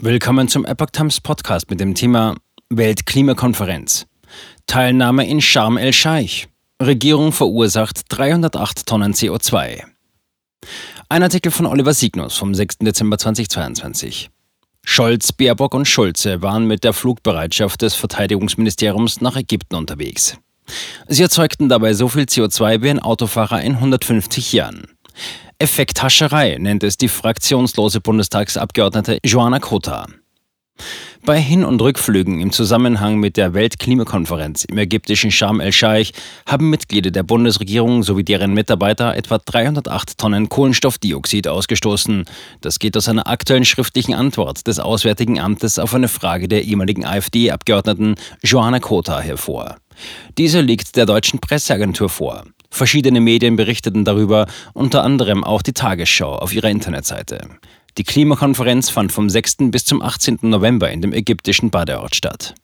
Willkommen zum Epoch Times Podcast mit dem Thema Weltklimakonferenz. Teilnahme in Sharm el-Scheich. Regierung verursacht 308 Tonnen CO2. Ein Artikel von Oliver Signus vom 6. Dezember 2022. Scholz, Baerbock und Schulze waren mit der Flugbereitschaft des Verteidigungsministeriums nach Ägypten unterwegs. Sie erzeugten dabei so viel CO2 wie ein Autofahrer in 150 Jahren. Effekthascherei nennt es die fraktionslose Bundestagsabgeordnete Joanna Kota. Bei Hin- und Rückflügen im Zusammenhang mit der Weltklimakonferenz im ägyptischen Sharm el-Scheich haben Mitglieder der Bundesregierung sowie deren Mitarbeiter etwa 308 Tonnen Kohlenstoffdioxid ausgestoßen. Das geht aus einer aktuellen schriftlichen Antwort des Auswärtigen Amtes auf eine Frage der ehemaligen AfD-Abgeordneten Joanna Kota hervor. Diese liegt der deutschen Presseagentur vor. Verschiedene Medien berichteten darüber, unter anderem auch die Tagesschau auf ihrer Internetseite. Die Klimakonferenz fand vom 6. bis zum 18. November in dem ägyptischen Badeort statt.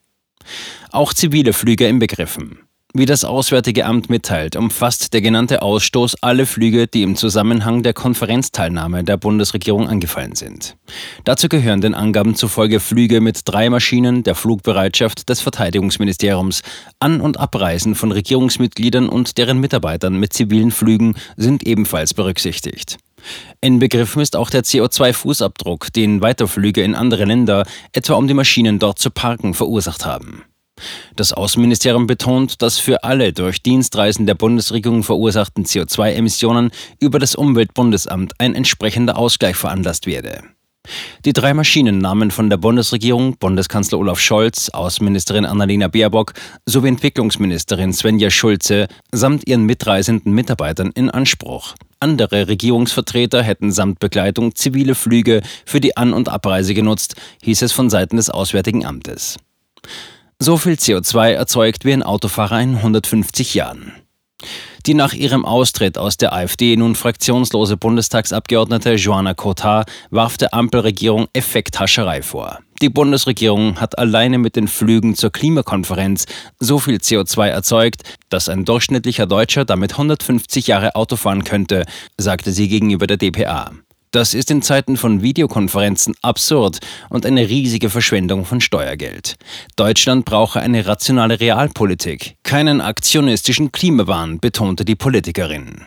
Auch zivile Flüge inbegriffen. Wie das Auswärtige Amt mitteilt, umfasst der genannte Ausstoß alle Flüge, die im Zusammenhang der Konferenzteilnahme der Bundesregierung angefallen sind. Dazu gehören den Angaben zufolge Flüge mit drei Maschinen der Flugbereitschaft des Verteidigungsministeriums. An- und Abreisen von Regierungsmitgliedern und deren Mitarbeitern mit zivilen Flügen sind ebenfalls berücksichtigt. Inbegriffen ist auch der CO2-Fußabdruck, den Weiterflüge in andere Länder, etwa um die Maschinen dort zu parken, verursacht haben. Das Außenministerium betont, dass für alle durch Dienstreisen der Bundesregierung verursachten CO2-Emissionen über das Umweltbundesamt ein entsprechender Ausgleich veranlasst werde. Die drei Maschinen nahmen von der Bundesregierung Bundeskanzler Olaf Scholz, Außenministerin Annalena Baerbock sowie Entwicklungsministerin Svenja Schulze samt ihren mitreisenden Mitarbeitern in Anspruch. Andere Regierungsvertreter hätten samt Begleitung zivile Flüge für die An- und Abreise genutzt, hieß es von Seiten des Auswärtigen Amtes. So viel CO2 erzeugt wie ein Autofahrer in 150 Jahren. Die nach ihrem Austritt aus der AfD nun fraktionslose Bundestagsabgeordnete Joanna Cotard warf der Ampelregierung Effekthascherei vor. Die Bundesregierung hat alleine mit den Flügen zur Klimakonferenz so viel CO2 erzeugt, dass ein durchschnittlicher Deutscher damit 150 Jahre Auto fahren könnte, sagte sie gegenüber der DPA. Das ist in Zeiten von Videokonferenzen absurd und eine riesige Verschwendung von Steuergeld. Deutschland brauche eine rationale Realpolitik, keinen aktionistischen Klimawahn, betonte die Politikerin.